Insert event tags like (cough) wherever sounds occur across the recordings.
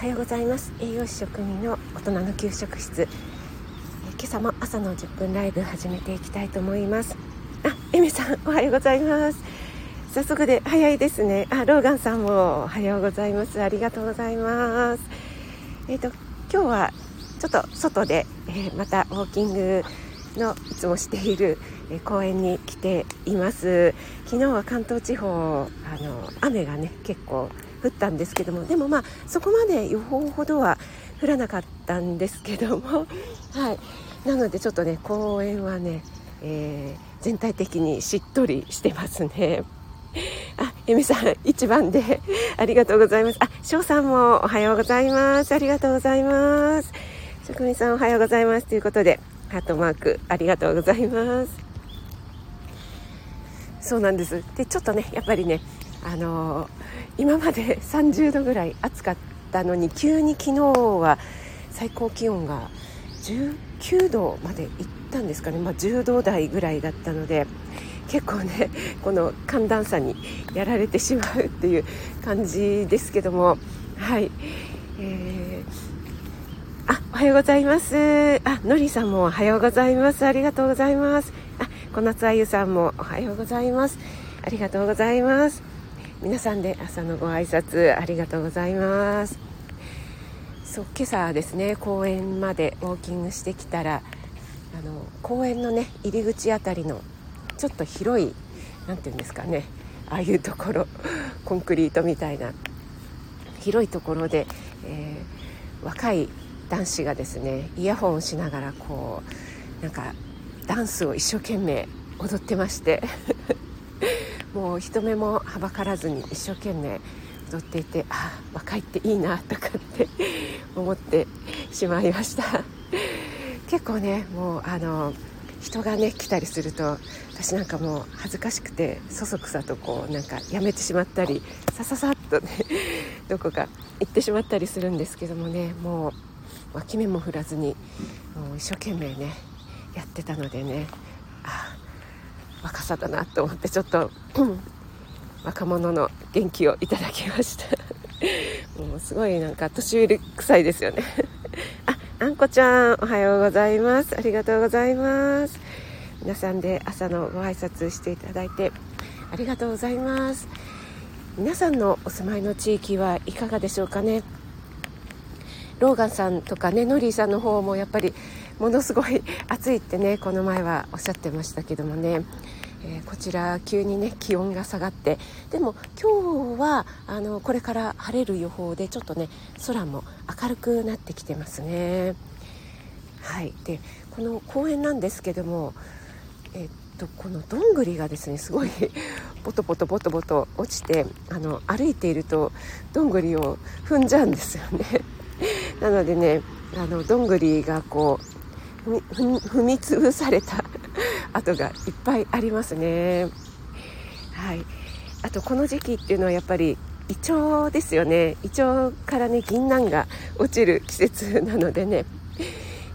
おはようございます。栄養士職人の大人の給食室。今朝も朝の10分ライブ始めていきたいと思います。あ、エミさんおはようございます。早速で早いですね。あ、ローガンさんもおはようございます。ありがとうございます。えっ、ー、と今日はちょっと外で、えー、またウォーキングのいつもしている、え、公園に来ています。昨日は関東地方あの雨がね結構降ったんですけどもでもまあそこまで予報ほどは降らなかったんですけども (laughs) はいなのでちょっとね公園はね、えー、全体的にしっとりしてますね。あ、えみさん、一番でありがとうございます。あ、翔さんもおはようございます。ありがとうございます。職人さんおはようございます。ということで、ハートマークありがとうございます。そうなんです。で、ちょっとね、やっぱりね、あのー、今まで30度ぐらい暑かったのに、急に昨日は最高気温が19度まで行ったんですかね、まあ、10度台ぐらいだったので結構ねこの寒暖差にやられてしまうっていう感じですけども。はい、えー、あおはようございます。あのりさんもおはようございます。ありがとうございます。あ小夏あゆさんもおはようございます。ありがとうございます。皆さんで朝のご挨拶ありがとうございます。そう今朝ですね公園までウォーキングしてきたらあの公園のね入り口あたりのちょっと広い何て言うんですかねああいうところ (laughs) コンクリートみたいな広いところで、えー、若い男子がですねイヤホンをしながらこうなんかダンスを一生懸命踊ってまして。もう人目もはばからずに一生懸命踊っていてあ若いっていいなとかって (laughs) 思ってしまいました。結構ねもうあの人がね来たりすると私なんかもう恥ずかしくてそそくさとこうなんかやめてしまったりさささっとね (laughs) どこか行ってしまったりするんですけどもねもう脇目も振らずにもう一生懸命ねやってたのでね若さだなと思ってちょっと若者の元気をいただきました。(laughs) もうすごいなんか年寄り臭いですよね。(laughs) ああんこちゃんおはようございます。ありがとうございます。皆さんで朝のご挨拶していただいてありがとうございます。皆さんのお住まいの地域はいかがでしょうかね。ローガンさんとかねノリーさんの方もやっぱりものすごい (laughs) 暑いってねこの前はおっしゃってましたけどもね。えー、こちら急にね気温が下がって。でも今日はあのこれから晴れる予報でちょっとね空も明るくなってきてますね。はい。でこの公園なんですけどもえっとこのどんぐりがですねすごい (laughs) ポトポトポトポト落ちてあの歩いているとどんぐりを踏んじゃうんですよね。(laughs) なのでねあのどんぐりがこう踏み潰された (laughs) 跡がいっぱいありますね。はい、あとこの時期っていうのはやっぱりイチョウですよね。イチョウからね銀杏が落ちる季節なのでね。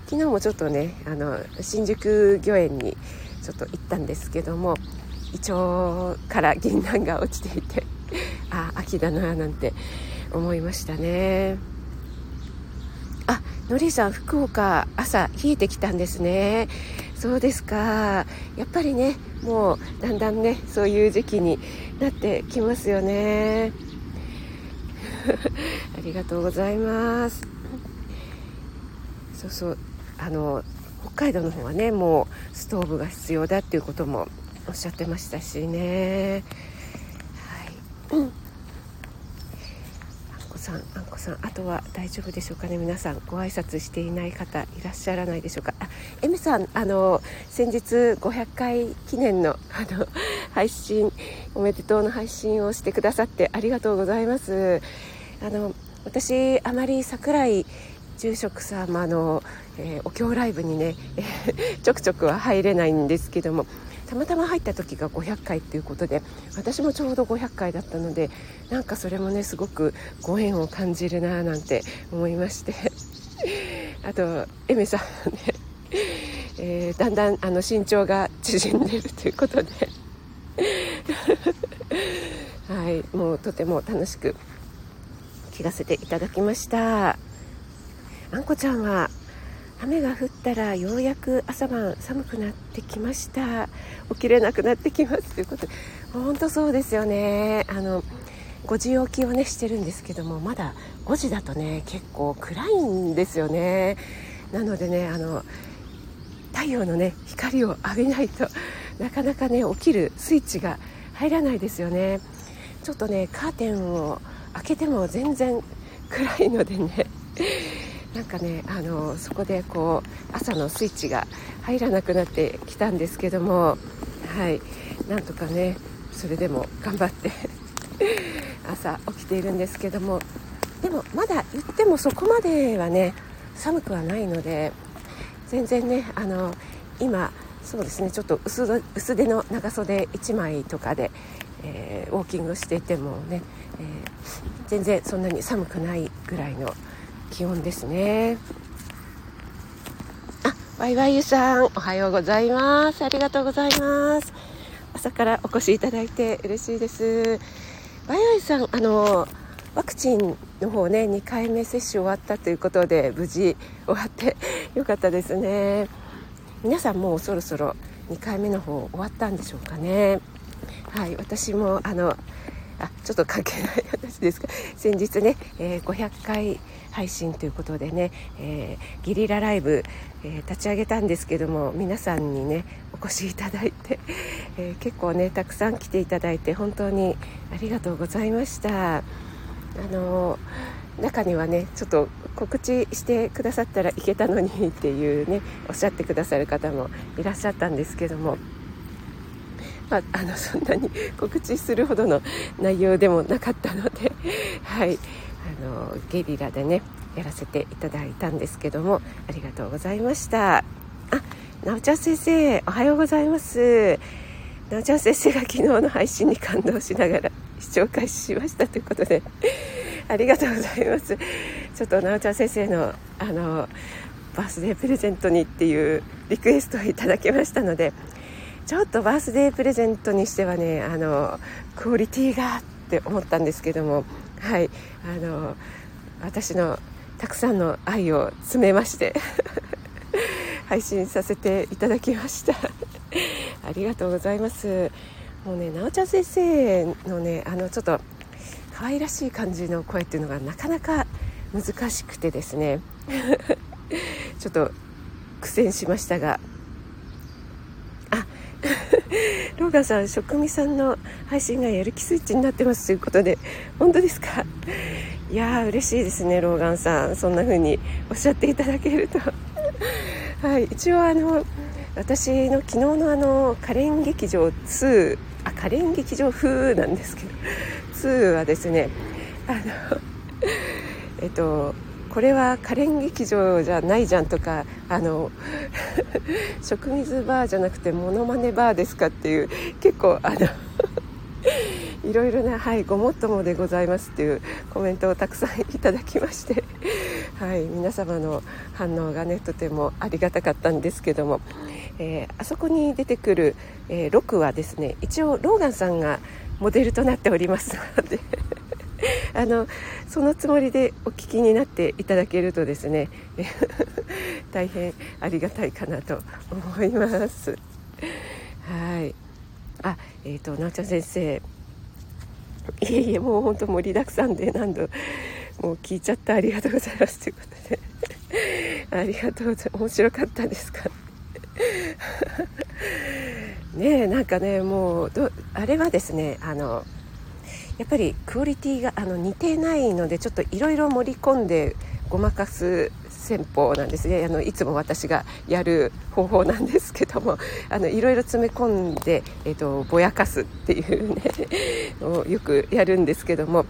昨日もちょっとねあの新宿御苑にちょっと行ったんですけどもイチョウから銀杏が落ちていてああ秋だななんて思いましたね。のりさん福岡朝冷えてきたんですね。そうですか。やっぱりねもうだんだんねそういう時期になってきますよね。(laughs) ありがとうございます。そうそう。あの北海道の方はねもうストーブが必要だっていうこともおっしゃってましたしね。はい、うん。ん、あんこさん、あとは大丈夫でしょうかね、皆さん、ご挨拶していない方いらっしゃらないでしょうか？あ、エミさん、あの、先日500回記念の、あの、配信、おめでとうの配信をしてくださってありがとうございます。あの、私、あまり桜井住職様の、えー、お経ライブにね、えー、ちょくちょくは入れないんですけども、たまたま入った時が500回っていうことで私もちょうど500回だったのでなんかそれもねすごくご縁を感じるななんて思いまして。(laughs) あとエメさんね、(laughs) えー、だんだんあの身長が縮んでるということで。(laughs) はいもうとても楽しく聞かせていただきました。あんこちゃんは雨が降ったらようやく朝晩寒くなってきました。起きれなくなってきます。ということで本当そうですよね。あの5時起きをねしてるんですけどもまだ5時だとね結構暗いんですよね。なのでねあの太陽のね光を浴びないとなかなかね起きるスイッチが入らないですよね。ちょっとねカーテンを開けても全然暗いのでね。なんかねあのそこでこう朝のスイッチが入らなくなってきたんですけどもはい。なんとかねそれでも頑張って (laughs) 朝起きているんですけどもでもまだ言ってもそこまではね寒くはないので全然ねあの今そうですねちょっと薄薄手の長袖1枚とかで、えー、ウォーキングしていてもね、えー、全然そんなに寒くないぐらいの気温ですね。あワイワイユさんおはようございます。ありがとうございます。朝からお越しいただいて嬉しいです。ワイワイさんあのワクチンの方ね2回目接種終わったということで無事終わって (laughs) よかったですね。皆さんもうそろそろ2回目の方終わったんでしょうかね。はい私もあのあちょっと関係ない話ですが (laughs) 先日ね、えー、500回配信ということでね、えー、ゲリラライブ、えー、立ち上げたんですけども皆さんにねお越しいただいて、え結構ねたくさん来ていただいて本当にありがとうございました。あの中にはねちょっと告知してくださったらいけたのにっていうねおっしゃってくださる方もいらっしゃったんですけどもまあ、あのそんなに告知するほどの内容でもなかったので、(laughs) はい、あのゲリラでねやらせていただいたんですけどもありがとうございました。あなおちゃん先生おはようございます。なおちゃん先生が昨日の配信に感動しながら視聴開始しましたということで (laughs) ありがとうございます。ちょっとなおちゃん先生のあのバースデープレゼントにっていうリクエストをいただきましたのでちょっとバースデープレゼントにしてはねあのクオリティがって思ったんですけどもはいあの私のたくさんの愛を詰めまして (laughs) 配信させていただきました。(laughs) ありがとうございます。もうねなおちゃん先生のねあのちょっと可愛らしい感じの声っていうのがなかなか難しくてですね (laughs) ちょっと苦戦しましたが (laughs) ローガンさん職味さんの配信がやる気スイッチになってますということで本当ですか？いやー嬉しいですねローガンさん。そんな風におっしゃっていただけると。(laughs) はい一応あの私の昨日のあの可憐劇場2あ可憐劇場風なんですけど2はですねあの (laughs) えっとこれは可憐劇場じゃないじゃんとかあの (laughs) 食水バーじゃなくてモノマネバーですかっていう結構あの (laughs) いろいろな、はい、ごもっともでございますっていうコメントをたくさんいただきまして、はい、皆様の反応がねとてもありがたかったんですけども、えー、あそこに出てくる、えー、6はですね一応ローガンさんがモデルとなっておりますので (laughs) あのそのつもりでお聞きになっていただけるとですね (laughs) 大変ありがたいかなと思います。はい。あえっ、ー、となおちゃん先生。いえいえもう本当盛りだくさんで何度もう聞いちゃってありがとうございます。ということで。ありがとうございます。面白かったですか？(laughs) ねえなんかねもうあれはですねあのやっぱりクオリティがあの似てないのでちょっといろいろ盛り込んでごまかす戦法なんですね。あのいつも私がやる方法なんですけども (laughs) あのいろいろ詰め込んで、えーと、ぼやかすっていうね (laughs) をよくやるんですけども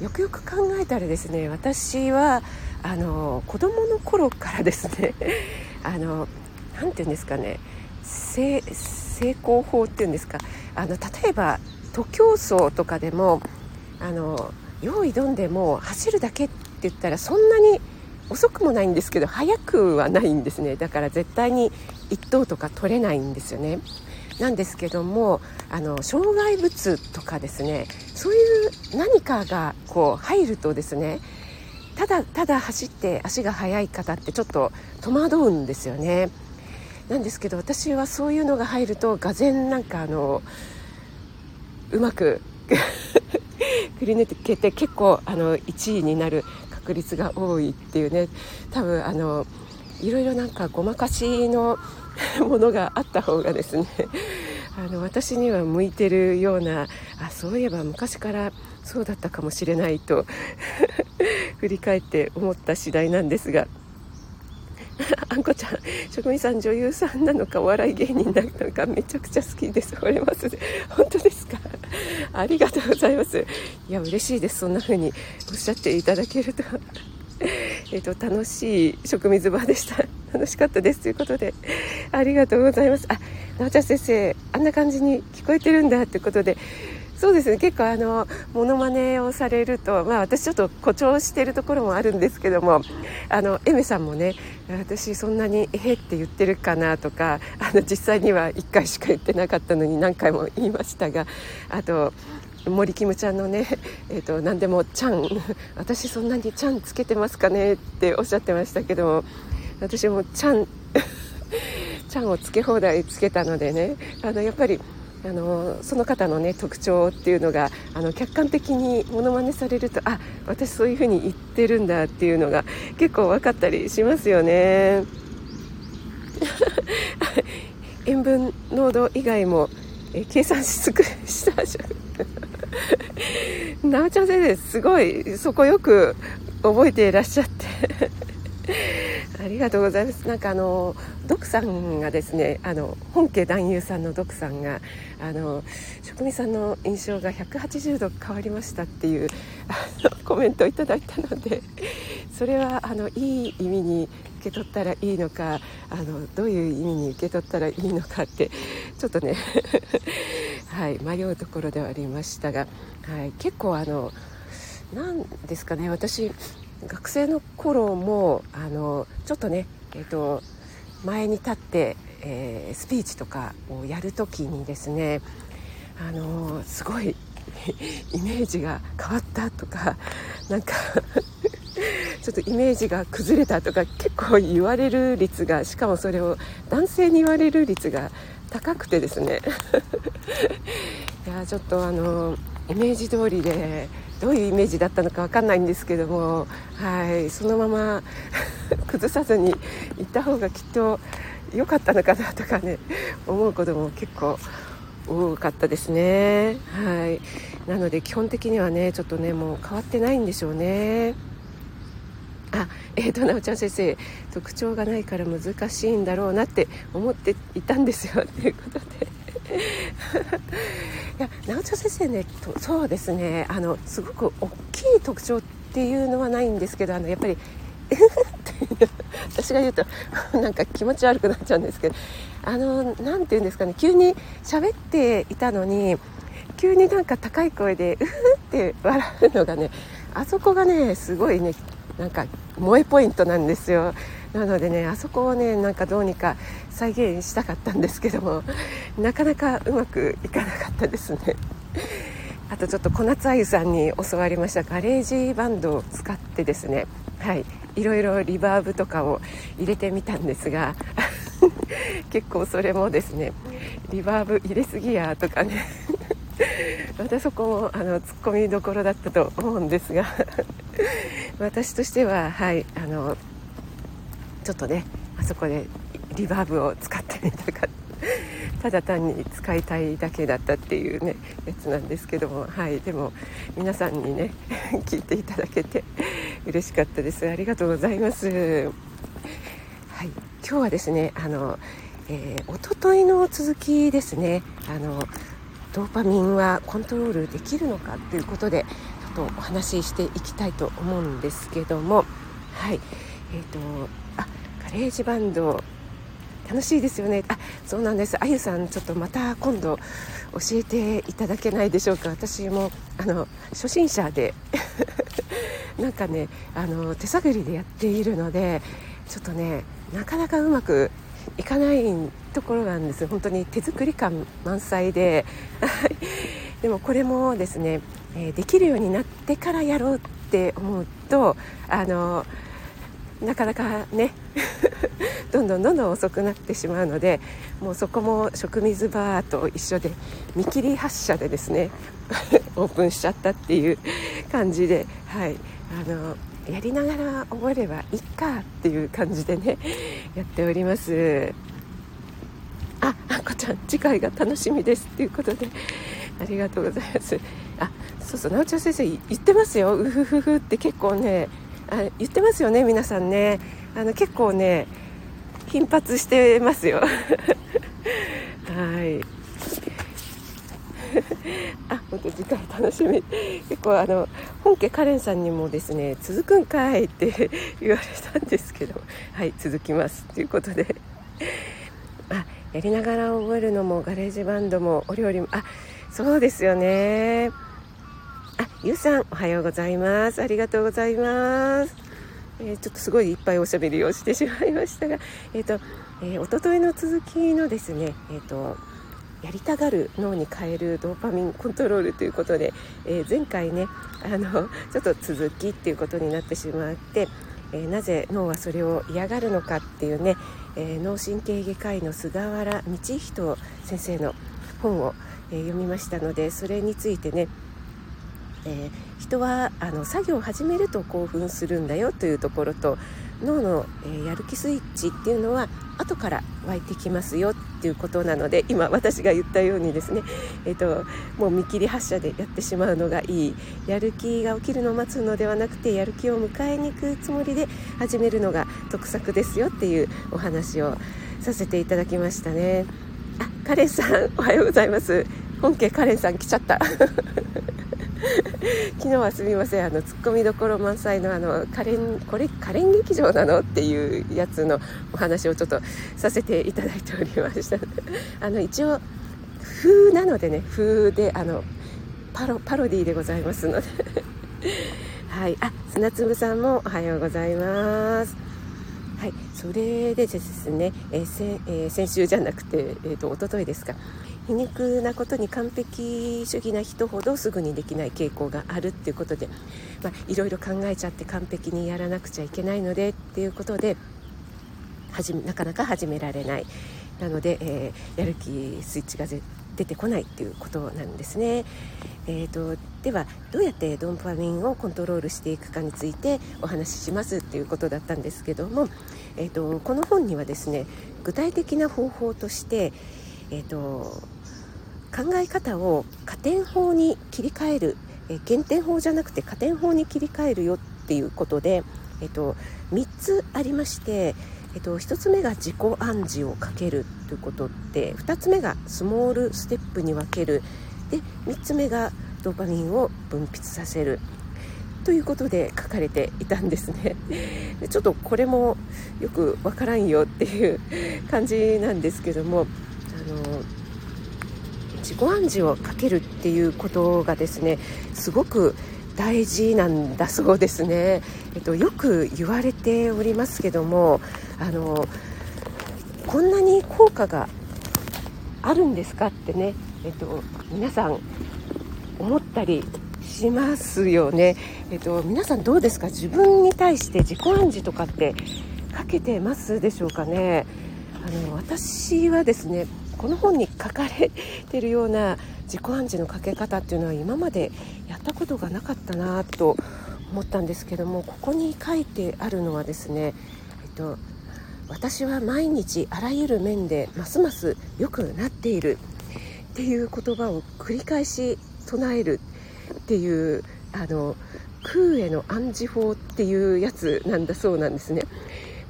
よくよく考えたらですね私はあの子供の頃からですね (laughs) あのなて言うんですかね成功法っていうんですかあの例えば徒競走とかでもあの用意どんでも走るだけって言ったらそんなに遅くもないんですけど速くはないんですねだから絶対に1等とか取れないんですよねなんですけどもあの障害物とかですねそういう何かがこう入るとですねただただ走って足が速い方ってちょっと戸惑うんですよね。なんですけど私はそういうのが入るとがぜなんかあのうまく (laughs) くり抜けて結構あの1位になる確率が多いっていうね多分あのいろいろなんかごまかしの (laughs) ものがあった方がですねあの私には向いてるようなあそういえば昔からそうだったかもしれないと (laughs) 振り返って思った次第なんですが。(laughs) あんこちゃん職人さん女優さんなのかお笑い芸人なのかめちゃくちゃ好きです。惚れます本当ですか？ありがとうございます。いや嬉しいです。そんな風におっしゃっていただけると。(laughs) えっと楽しい食水場でした。楽しかったですということで。ありがとうございます。あなおちゃん先生あんな感じに聞こえてるんだということで。そうですね結構あのモノマネをされると、まあ、私ちょっと誇張しているところもあるんですけどもあのエメさんもね私そんなに「えっ?」って言ってるかなとかあの実際には1回しか言ってなかったのに何回も言いましたがあと森キムちゃんのね、えーと、何でも「ちゃん」私そんなに「ちゃん」つけてますかねっておっしゃってましたけども私も「ちゃん」ちゃんをつけ放題つけたのでねあのやっぱりあのその方のね特徴っていうのがあの客観的にものまねされるとあ私そういうふうに言ってるんだっていうのが結構分かったりしますよね。(laughs) 塩分濃度以外もえ計算し尽くしたじゃん。(laughs) なおちゃん先生すごいそこよく覚えていらっしゃって。ありがとうございます。なんかあのドクさんがですねあの本家男優さんのドクさんがあの職人さんの印象が180度変わりましたっていうあのコメントをいただいたのでそれはあのいい意味に受け取ったらいいのかあのどういう意味に受け取ったらいいのかってちょっとね (laughs) はい迷うところではありましたが、はい、結構あの何ですかね私学生の頃もあのちょっとね、えーと、前に立って、えー、スピーチとかをやる時にですねあのすごい (laughs) イメージが変わったとかなんか (laughs) ちょっとイメージが崩れたとか結構言われる率がしかもそれを男性に言われる率が高くてですね。(laughs) いやちょっとあのイメージ通りでどういうイメージだったのか分かんないんですけども、はい、そのまま (laughs) 崩さずに行った方がきっと良かったのかなとかね思うことも結構多かったですね。はい、なので基本的にはねちょっとねもう変わってないんでしょうね。あえーと、なおちゃん先生特徴がないから難しいんだろうなって思っていたんですよということでいや直ち先生ねそうですね。あのすごく大きい特徴っていうのはないんですけどあのやっぱり私が言うと (laughs) なんか気持ち悪くなっちゃうんですけどあの何て言うんですかね急に喋っていたのに急になんか高い声で「うふって笑うのがねあそこがねすごいねなんか萌えポイントなんですよ。なのでねあそこをねなんかどうにか再現したかったんですけどもなかなかうまくいかなかったですね。(laughs) あとちょっと小夏あゆさんに教わりました GarageBand を使ってですねはいいろいろリバーブとかを入れてみたんですが (laughs) 結構それもですねリバーブ入れすぎやとかね (laughs) またそこもあのツッコミどころだったと思うんですが私としてははいあのちょっとねあそこでリバーブを使ってみたかったただ単に使いたいだけだったっていうねやつなんですけどもはいでも皆さんにね (laughs) 聞いていただけて嬉しかったです。ありがとうございます。はい今日はですねあの、えー、一昨日の続きですねあのドーパミンはコントロールできるのかということでちょっとお話ししていきたいと思うんですけどもはいえーと、 GarageBand 楽しいですよね。あそうなんです。あゆさんちょっとまた今度教えていただけないでしょうか。私もあの初心者で。(laughs) なんかねあの手探りでやっているのでちょっとねなかなかうまくいかないところがあるんです。本当に手作り感満載で。(laughs) でもこれもですね、できるようになってからやろうって思うとあのなかなかね (laughs) どんどんどんどん遅くなってしまうのでもうそこも食水バーと一緒で見切り発車でですね (laughs) オープンしちゃったっていう感じで、はい、あのやりながら覚えればいいかっていう感じでね (laughs) やっております。ああこちゃん次回が楽しみですっていうことでありがとうございます。あそうそう直ちゃん先生言ってますよ。うふふふって結構ねあ言ってますよね皆さんね。あの結構ね頻発してますよ。(laughs) はい。(laughs) あ本当次回楽しみ。結構あの本家カレンさんにもですね続くんかいって言われたんですけど。はい続きますということで。あやりながら覚えるのも GarageBand もお料理もあそうですよね。あゆうさんおはようございます。ありがとうございます。えー、ちょっとすごいいっぱいおしゃべりをしてしまいましたが、(laughs) えーとえー、おとといの続きのですね、えーとやりたがる脳に変えるドーパミンコントロールということで、え、前回ねあの (laughs) ちょっと続きっていうことになってしまって、え、なぜ脳はそれを嫌がるのかっていうね、え、脳神経外科医の菅原道人先生の本を、え読みましたのでそれについてねえー、人はあの作業を始めると興奮するんだよというところと脳の、えー、やる気スイッチっていうのは後から湧いてきますよっていうことなので今私が言ったようにですね、えーと、もう見切り発車でやってしまうのがいい。やる気が起きるのを待つのではなくてやる気を迎えに行くつもりで始めるのが得策ですよっていうお話をさせていただきましたね。あカレンさんおはようございます。本家カレンさん来ちゃった。(laughs) 昨日はすみませんあのツッコミどころ満載のあのカレンこれカレン劇場なのっていうやつのお話をちょっとさせていただいておりました。(laughs) あの一応風なのでね風であのパロパロディでございますので。(laughs) はい。あ砂粒さんもおはようございます。はい、それでですね、えーせえー、先週じゃなくて、えーと、と一昨日ですか、皮肉なことに完璧主義な人ほどすぐにできない傾向があるっていうことで、ま、いろいろ考えちゃって完璧にやらなくちゃいけないのでっていうことで始めなかなか始められないなので、えー、やる気スイッチが出てこないっていうことなんですね。えーと、ではどうやってドンパミンをコントロールしていくかについてお話ししますっていうことだったんですけども、えーと、この本にはですね具体的な方法として、えーと考え方を加点法に切り替える、え減点法じゃなくて加点法に切り替えるよっていうことで、えっと、3つありまして、えっと、1つ目が自己暗示をかけるということで2つ目がスモールステップに分ける。で3つ目がドーパミンを分泌させる。ということで書かれていたんですね。ちょっとこれもよくわからんよっていう感じなんですけどもあの自己暗示をかけるっていうことがですねすごく大事なんだそうですね、えっと、よく言われておりますけどもあのこんなに効果があるんですかってね、えっと、皆さん思ったりしますよね、えっと、皆さんどうですか？自分に対して自己暗示とかってかけてますでしょうかね？あの私はですねこの本に書かれてるような自己暗示のかけ方っていうのは今までやったことがなかったなと思ったんですけどもここに書いてあるのはですね、えっと、私は毎日あらゆる面でますます良くなっているっていう言葉を繰り返し唱えるっていうあの空への暗示法っていうやつなんだそうなんですね。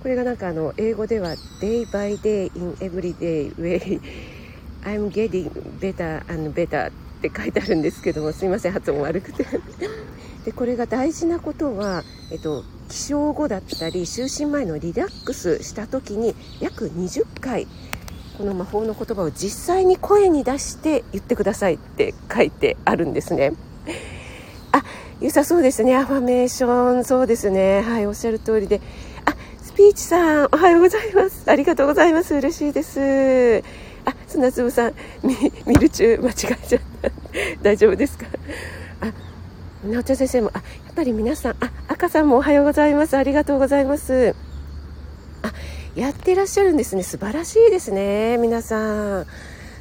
これがなんかあの英語では Day by day in everyday way I'm getting better and better って書いてあるんですけどもすいません発音悪くて。(laughs) でこれが大事なことは、えっと、起床後だったり就寝前のリラックスした時に約20回この魔法の言葉を実際に声に出して言ってくださいって書いてあるんですね。あ良さそうですね。アファメーションそうですね。はいおっしゃる通りでピーチさんおはようございます。ありがとうございます。嬉しいです。あ砂粒さんミミル中間違えちゃった。大丈夫ですか？あ直ちゃん先生もあやっぱり皆さんあ赤さんもおはようございます。ありがとうございます。あやってらっしゃるんですね。素晴らしいですね皆さん。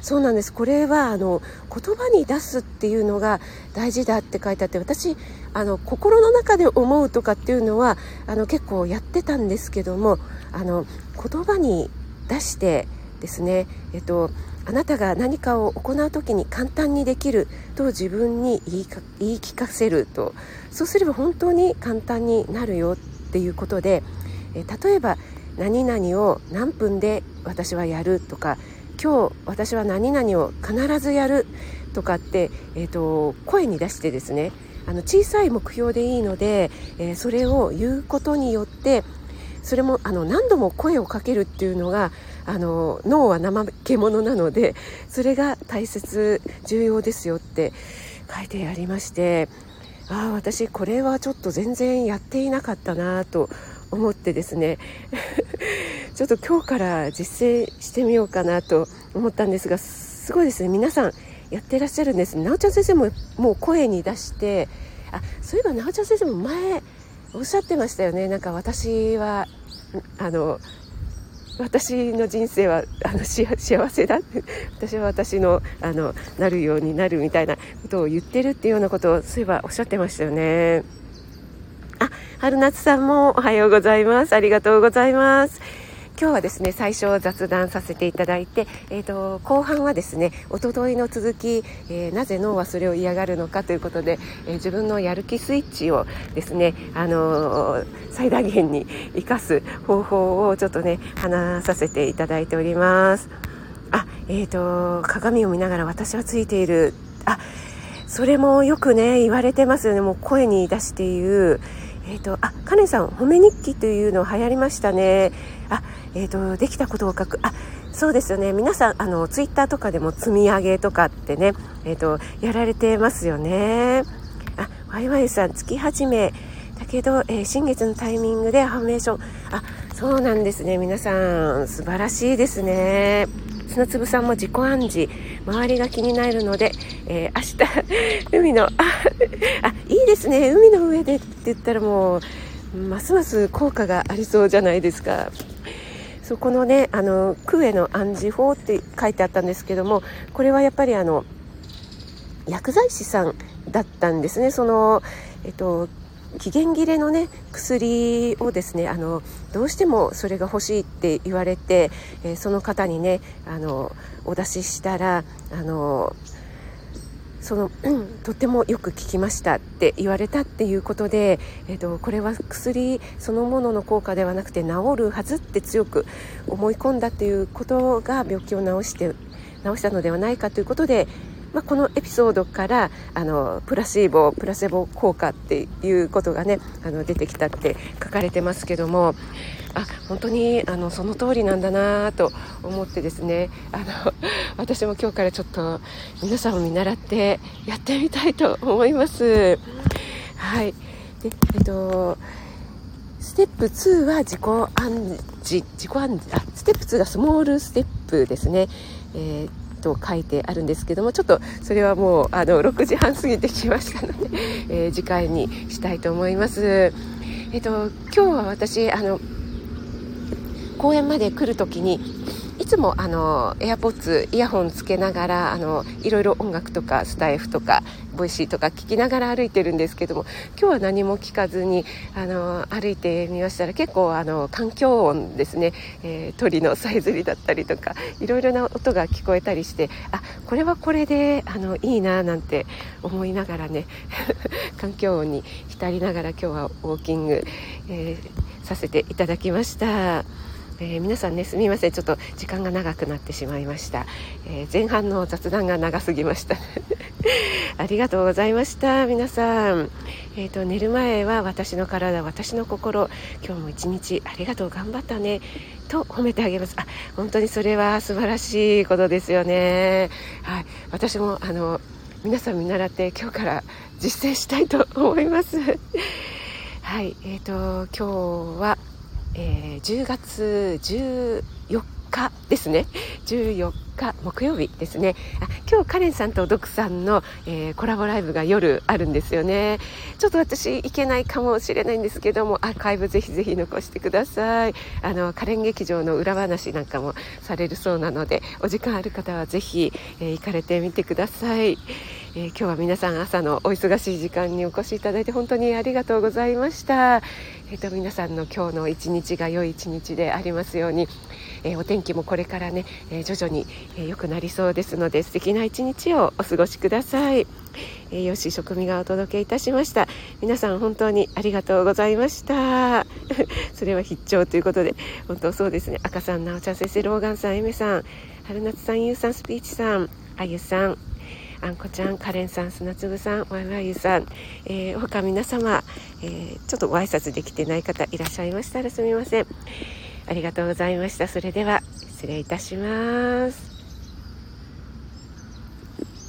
そうなんです。これはあの言葉に出すっていうのが大事だって書いてあって私あの心の中で思うとかっていうのはあの結構やってたんですけどもあの言葉に出してですね、えっと、あなたが何かを行う時に簡単にできると自分に言い言い聞かせるとそうすれば本当に簡単になるよっていうことでえ例えば何々を何分で私はやるとか今日私は何々を必ずやるとかって、えーと、声に出してですねあの小さい目標でいいので、えー、それを言うことによってそれもあの何度も声をかけるっていうのがあの脳は怠け者なのでそれが大切重要ですよって書いてありましてああ私これはちょっと全然やっていなかったなと思ってですね。ちょっと今日から実践してみようかなと思ったんですがすごいですね皆さんやってらっしゃるんですなおちゃん先生ももう声に出してあそういえばなおちゃん先生も前おっしゃってましたよねなんか私はあの私の人生はあの幸せだ (laughs) 私は私のあのなるようになるみたいなことを言ってるっていうようなことをそういえばおっしゃってましたよね。あ、春夏さんもおはようございます。ありがとうございます。今日はですね最初雑談させていただいて、えーと、後半はですねおとといの続き、えー、なぜ脳はそれを嫌がるのかということで、えー、自分のやる気スイッチをですね、あのー、最大限に生かす方法をちょっとね話させていただいております。あ、えーと鏡を見ながら私はついている。あそれもよくね言われてますよね。もう声に出して言う。えーと、あカネさん褒め日記というの流行りましたね。あ、えーと、できたことを書く。あそうですよね。皆さんあのツイッターとかでも積み上げとかってね、えーと、やられてますよね。あワイワイさん月始めだけど、えー、新月のタイミングでファメーション。あそうなんですね。皆さん素晴らしいですね。砂粒さんも自己暗示。周りが気になるので、えー、明日 (laughs) 海のああいいですね。海の上でって言ったらもうますます効果がありそうじゃないですか。そこのねあの空への暗示法って書いてあったんですけどもこれはやっぱりあの薬剤師さんだったんですね。その、えっと、期限切れのね薬をですねあのどうしてもそれが欲しいって言われて、えー、その方にねあのお出ししたらあのその、うん、とてもよく効きましたって言われたっていうことで、えーと、これは薬そのものの効果ではなくて治るはずって強く思い込んだっていうことが病気を治して治したのではないかということでまあ、このエピソードからあのプラシーボプラセボ効果っていうことがねあの出てきたって書かれてますけどもあ本当にあのその通りなんだなと思ってですねあの (laughs) 私も今日からちょっと皆さんを見習ってやってみたいと思います。はいでえっとステップ2は自己暗示自己暗示あステップ2がスモールステップですね、えーと書いてあるんですけどもちょっとそれはもうあの6時半過ぎてきましたので、(laughs) えー、次回にしたいと思います。えっと、今日は私あの公園まで来る時にいつもあの AirPods イヤホンつけながらあのいろいろ音楽とかスタエフとか Voicy とか聞きながら歩いてるんですけども今日は何も聞かずにあの歩いてみましたら結構あの環境音ですね、えー、鳥のさえずりだったりとかいろいろな音が聞こえたりしてあこれはこれであのいいななんて思いながらね (laughs) 環境音に浸りながら今日はウォーキング、えー、させていただきました。えー、皆さんねすみません。ちょっと時間が長くなってしまいました、えー、前半の雑談が長すぎました。(laughs) ありがとうございました。皆さん、えーと、寝る前は私の体私の心。今日も一日ありがとう頑張ったね。と褒めてあげます。あ本当にそれは素晴らしいことですよね。はい。私もあの皆さん見習って今日から実践したいと思います。はい。えーと今日はえー、10月14日ですね。14日木曜日ですね。あ今日カレンさんとドクさんの、えー、コラボライブが夜あるんですよね。ちょっと私行けないかもしれないんですけどもアーカイブぜひぜひ残してください。あのカレン劇場の裏話なんかもされるそうなのでお時間ある方はぜひ、えー、行かれてみてください、えー、今日は皆さん朝のお忙しい時間にお越しいただいて本当にありがとうございました。えーと、皆さんの今日の一日が良い一日でありますように、えー、お天気もこれからね、えー、徐々に良、えー、くなりそうですので素敵な一日をお過ごしください、えー、よし職味がお届けいたしました。皆さん本当にありがとうございました。(laughs) それは必聴ということで本当そうですね。赤さんなおちゃん先生ローガンさんエメさん春夏さんゆうさんスピーチさんあゆさんあんこちゃん、カレンさん、砂粒さん、ワイワイユさん、えー、他皆様、えー、ちょっとご挨拶できてない方いらっしゃいましたらすみません。ありがとうございました。それでは失礼いたします。